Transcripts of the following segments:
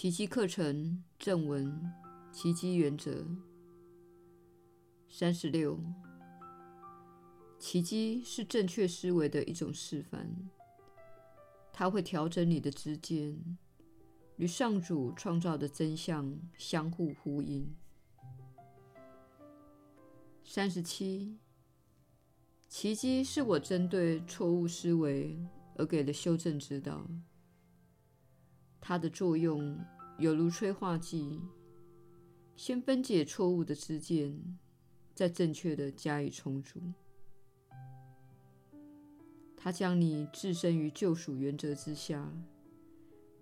奇迹课程正文：奇迹原则三十六。奇迹是正确思维的一种示范，它会调整你的之间，与上主创造的真相相互呼应。三十七。奇迹是我针对错误思维而给的修正指导，它的作用有如催化剂，先分解错误的知见，再正确地加以重组。它将你置身于救赎原则之下，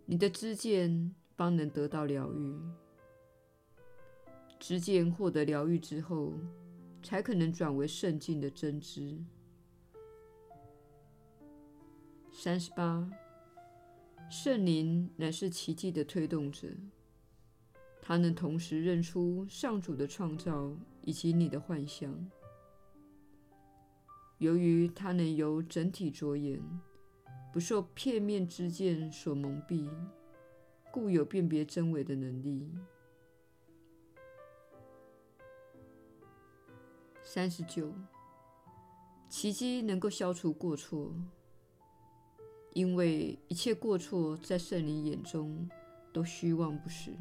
你的知见方能得到疗愈。知见获得疗愈之后，才可能转为圣境的真知。三十八，圣灵乃是奇迹的推动者，它能同时认出上主的创造以及你的幻象。由于它能由整体着眼，不受片面之见所蒙蔽，故有辨别真伪的能力。三十九，奇迹能够消除过错，因为一切过错在圣灵眼中都虚妄不实。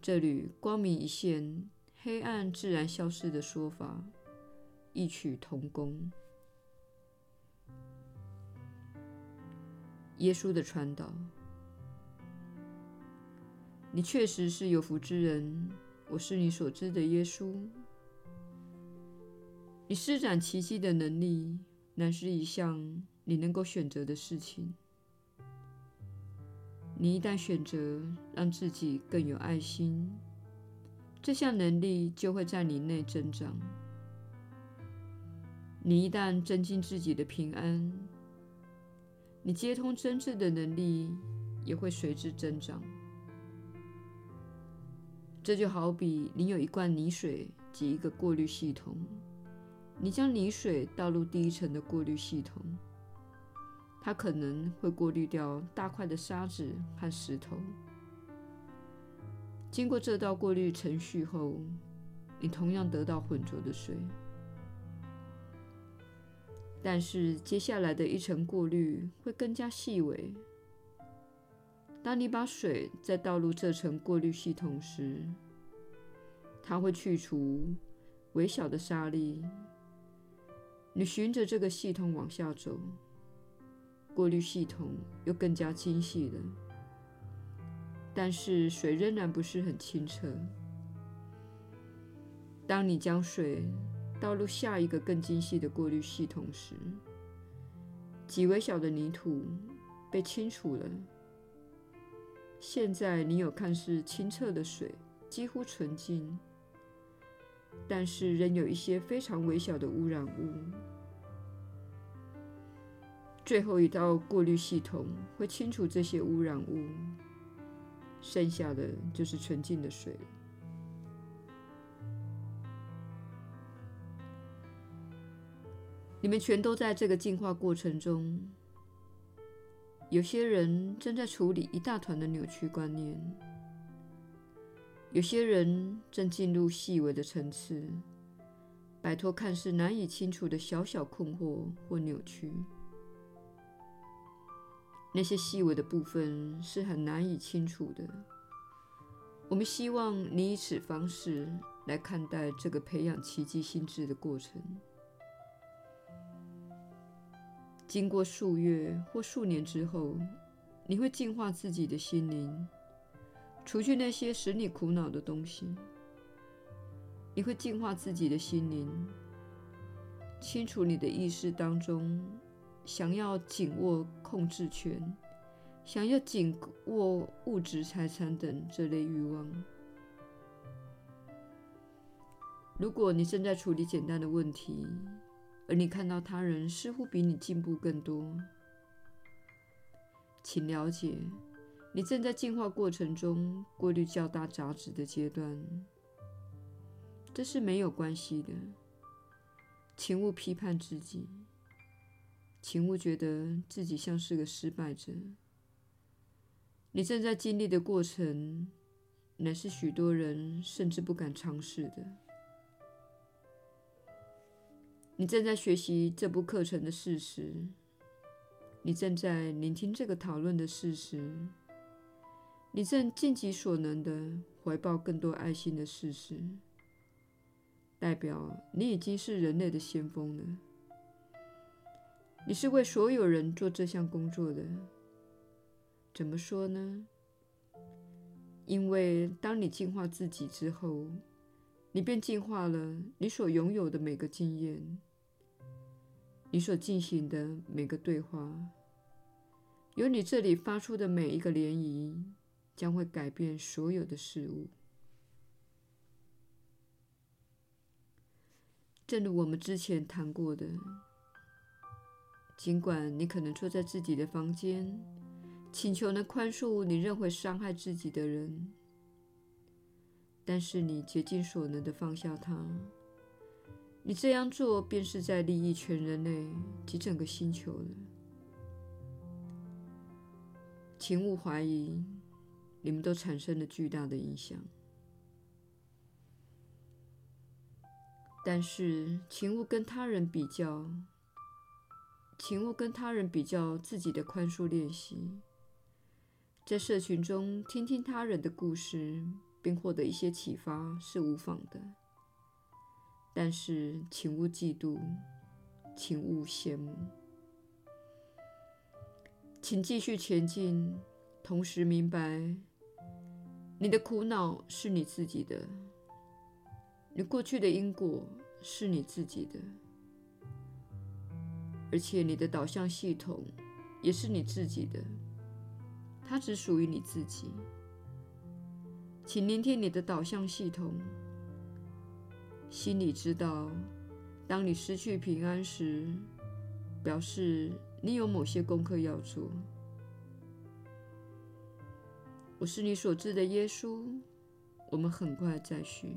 这里光明一现，黑暗自然消失的说法异曲同工。耶稣的传导，你确实是有福之人。我是你所知的耶稣。你施展奇迹的能力，乃是一项你能够选择的事情。你一旦选择让自己更有爱心，这项能力就会在你内增长。你一旦增进自己的平安，你接通真挚的能力也会随之增长。这就好比你有一罐泥水及一个过滤系统。你将泥水倒入第一层的过滤系统，它可能会过滤掉大块的沙子和石头。经过这道过滤程序后，你同样得到浑浊的水。但是接下来的一层过滤会更加细微。当你把水再倒入这层过滤系统时，它会去除微小的沙粒。你循着这个系统往下走，过滤系统又更加精细了，但是水仍然不是很清澈。当你将水倒入下一个更精细的过滤系统时，极微小的泥土被清除了。现在你有看似清澈的水，几乎纯净。但是仍有一些非常微小的污染物。最后一道过滤系统会清除这些污染物，剩下的就是纯净的水。你们全都在这个进化过程中。有些人正在处理一大团的扭曲观念。有些人正进入细微的层次，摆脱看似难以清除的小小困惑或扭曲。那些细微的部分是很难以清除的。我们希望你以此方式来看待这个培养奇迹心智的过程。经过数月或数年之后，你会净化自己的心灵。除去那些使你苦恼的东西，你会净化自己的心灵，清除你的意识当中想要紧握控制权、想要紧握物质财产等这类欲望。如果你正在处理简单的问题，而你看到他人似乎比你进步更多，请了解。你正在进化过程中过滤较大杂质的阶段，这是没有关系的。请勿批判自己，请勿觉得自己像是个失败者。你正在经历的过程，乃是许多人甚至不敢尝试的。你正在学习这部课程的事实，你正在聆听这个讨论的事实，你正尽己所能的怀抱更多爱心的事实，代表你已经是人类的先锋了。你是为所有人做这项工作的。怎么说呢？因为当你净化自己之后，你便净化了你所拥有的每个经验，你所进行的每个对话，由你这里发出的每一个涟漪，将会改变所有的事物。正如我们之前谈过的，尽管你可能坐在自己的房间，请求能宽恕你认为伤害自己的人，但是你竭尽所能的放下他。你这样做便是在利益全人类及整个星球了。请勿怀疑，你们都产生了巨大的影响。但是，请勿跟他人比较，请勿跟他人比较自己的宽恕练习。在社群中听听他人的故事，并获得一些启发是无妨的。但是，请勿嫉妒，请勿羡慕。请继续前进，同时明白，你的苦恼是你自己的，你过去的因果是你自己的，而且你的导向系统也是你自己的。它只属于你自己，请聆听你的导向系统，心里知道，当你失去平安时，表示你有某些功课要做。我是你所知的耶稣，我们很快再续。